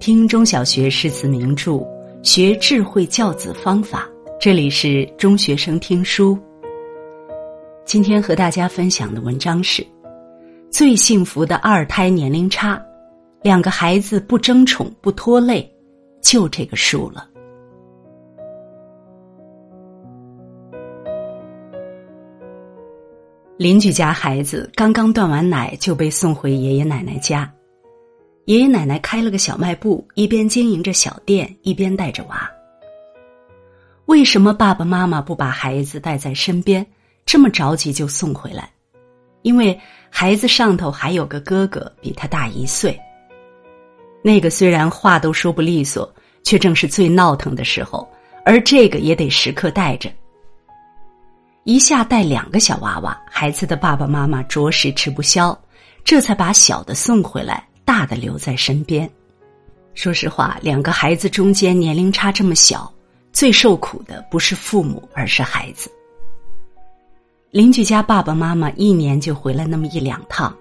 听中小学诗词名著，学智慧教子方法。这里是中学生听书。今天和大家分享的文章是：最幸福的二胎年龄差，两个孩子不争宠不拖累，就这个数了。邻居家孩子刚刚断完奶就被送回爷爷奶奶家。爷爷奶奶开了个小卖部，一边经营着小店，一边带着娃。为什么爸爸妈妈不把孩子带在身边，这么着急就送回来？因为孩子上头还有个哥哥，比他大一岁。那个虽然话都说不利索，却正是最闹腾的时候，而这个也得时刻带着。一下带两个小娃娃，孩子的爸爸妈妈着实吃不消，这才把小的送回来。大的留在身边。说实话，两个孩子中间年龄差这么小，最受苦的不是父母，而是孩子。邻居家爸爸妈妈一年就回来那么一两趟，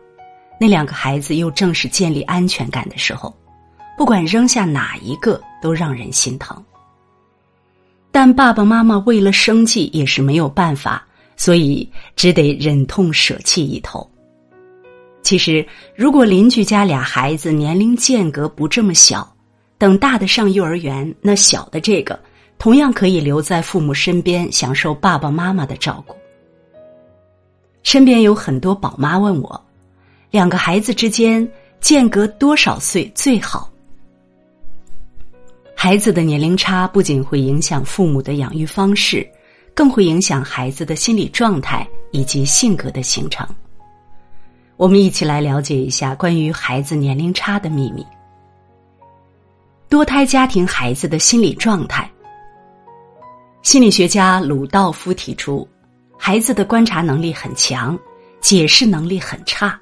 那两个孩子又正是建立安全感的时候，不管扔下哪一个都让人心疼。但爸爸妈妈为了生计也是没有办法，所以只得忍痛舍弃一头。其实，如果邻居家俩孩子年龄间隔不这么小，等大的上幼儿园，那小的这个同样可以留在父母身边，享受爸爸妈妈的照顾。身边有很多宝妈问我，两个孩子之间间隔多少岁最好？孩子的年龄差不仅会影响父母的养育方式，更会影响孩子的心理状态以及性格的形成。我们一起来了解一下关于孩子年龄差的秘密。多胎家庭孩子的心理状态。心理学家鲁道夫提出，孩子的观察能力很强，解释能力很差，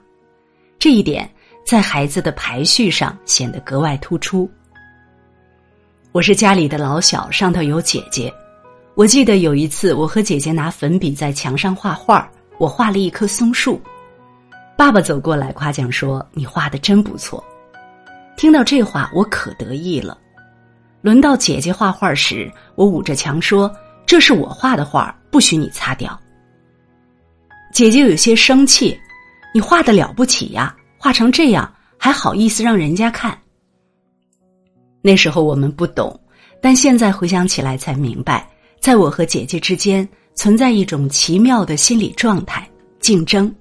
这一点在孩子的排序上显得格外突出。我是家里的老小，上头有姐姐。我记得有一次，我和姐姐拿粉笔在墙上画画，我画了一棵松树。爸爸走过来夸奖说：“你画的真不错。”听到这话，我可得意了。轮到姐姐画画时，我捂着墙说：“这是我画的画，不许你擦掉。”姐姐有些生气：“你画的了不起呀，画成这样还好意思让人家看？”那时候我们不懂，但现在回想起来才明白，在我和姐姐之间存在一种奇妙的心理状态——竞争。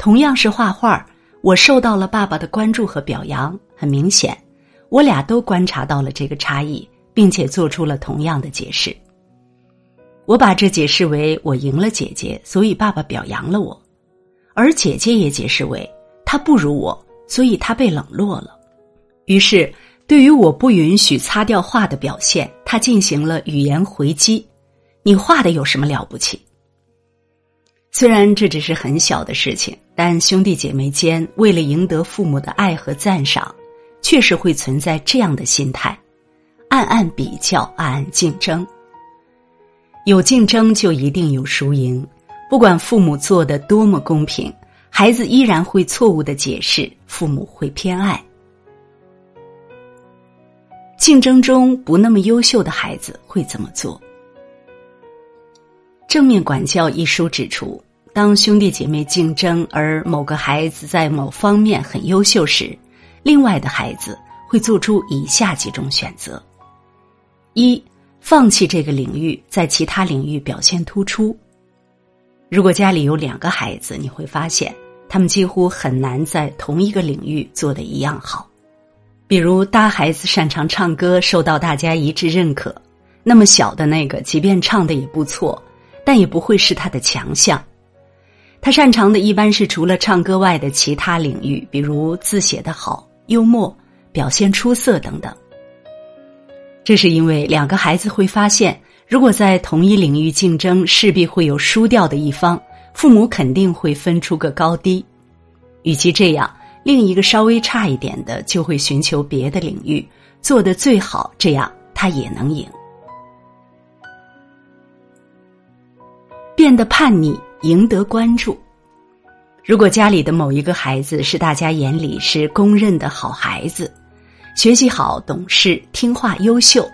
同样是画画，我受到了爸爸的关注和表扬。很明显，我俩都观察到了这个差异，并且做出了同样的解释。我把这解释为我赢了姐姐，所以爸爸表扬了我；而姐姐也解释为她不如我，所以她被冷落了。于是，对于我不允许擦掉画的表现，他进行了语言回击：“你画的有什么了不起？”虽然这只是很小的事情，但兄弟姐妹间为了赢得父母的爱和赞赏，确实会存在这样的心态：暗暗比较，暗暗竞争。有竞争就一定有输赢，不管父母做的多么公平，孩子依然会错误的解释，父母会偏爱。竞争中不那么优秀的孩子会怎么做？正面管教一书指出，当兄弟姐妹竞争，而某个孩子在某方面很优秀时，另外的孩子会做出以下几种选择：一、放弃这个领域，在其他领域表现突出。如果家里有两个孩子，你会发现他们几乎很难在同一个领域做的一样好。比如大孩子擅长唱歌，受到大家一致认可，那么小的那个即便唱的也不错。但也不会是他的强项，他擅长的一般是除了唱歌外的其他领域，比如字写得好、幽默、表现出色等等。这是因为两个孩子会发现，如果在同一领域竞争，势必会有输掉的一方，父母肯定会分出个高低。与其这样，另一个稍微差一点的就会寻求别的领域做得最好，这样他也能赢。变得叛逆，赢得关注。如果家里的某一个孩子是大家眼里是公认的好孩子，学习好、懂事、听话、优秀，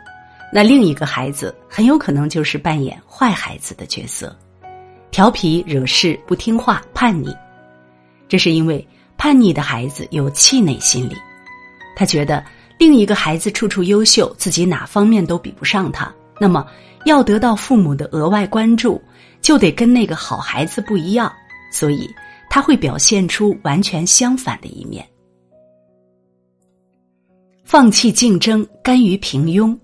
那另一个孩子很有可能就是扮演坏孩子的角色，调皮、惹事、不听话、叛逆。这是因为叛逆的孩子有气馁心理，他觉得另一个孩子处处优秀，自己哪方面都比不上他。那么，要得到父母的额外关注，就得跟那个好孩子不一样，所以他会表现出完全相反的一面。放弃竞争，甘于平庸。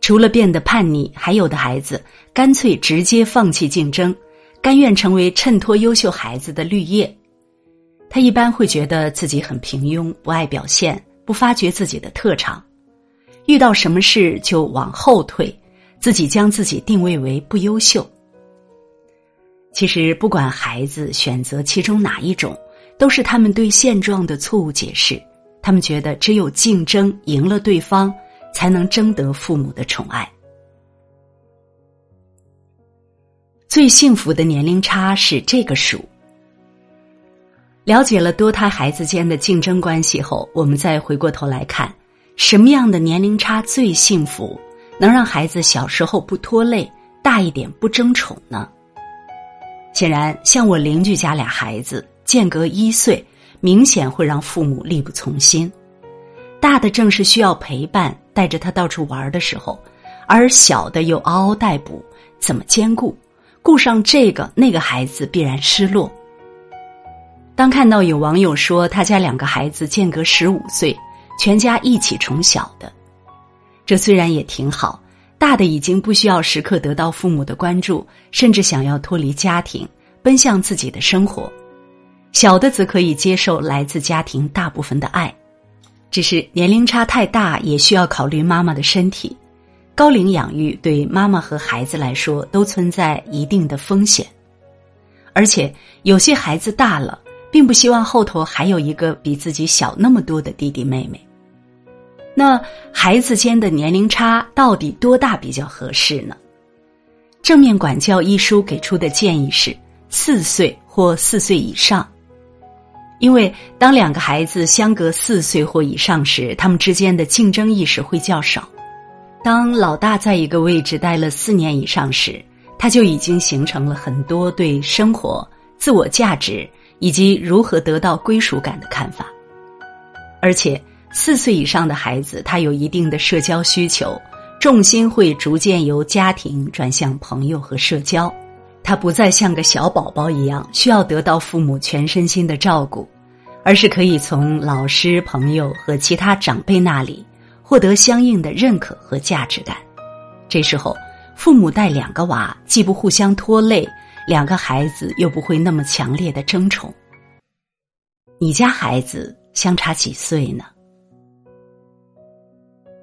除了变得叛逆，还有的孩子干脆直接放弃竞争，甘愿成为衬托优秀孩子的绿叶。他一般会觉得自己很平庸，不爱表现，不发掘自己的特长。遇到什么事就往后退，自己将自己定位为不优秀。其实，不管孩子选择其中哪一种，都是他们对现状的错误解释。他们觉得只有竞争赢了对方，才能争得父母的宠爱。最幸福的年龄差是这个数。了解了多胎孩子间的竞争关系后，我们再回过头来看。什么样的年龄差最幸福，能让孩子小时候不拖累，大一点不争宠呢？显然，像我邻居家俩孩子间隔一岁，明显会让父母力不从心。大的正是需要陪伴，带着他到处玩的时候，而小的又嗷嗷待哺，怎么兼顾？顾上这个那个孩子必然失落。当看到有网友说他家两个孩子间隔十五岁。全家一起宠小的，这虽然也挺好。大的已经不需要时刻得到父母的关注，甚至想要脱离家庭，奔向自己的生活；小的则可以接受来自家庭大部分的爱。只是年龄差太大，也需要考虑妈妈的身体。高龄养育对妈妈和孩子来说都存在一定的风险，而且有些孩子大了，并不希望后头还有一个比自己小那么多的弟弟妹妹。那孩子间的年龄差到底多大比较合适呢？正面管教一书给出的建议是四岁或四岁以上，因为当两个孩子相隔四岁或以上时，他们之间的竞争意识会较少。当老大在一个位置待了四年以上时，他就已经形成了很多对生活、自我价值以及如何得到归属感的看法，而且。四岁以上的孩子，他有一定的社交需求，重心会逐渐由家庭转向朋友和社交，他不再像个小宝宝一样需要得到父母全身心的照顾，而是可以从老师、朋友和其他长辈那里获得相应的认可和价值感。这时候，父母带两个娃，既不互相拖累，两个孩子又不会那么强烈的争宠。你家孩子相差几岁呢？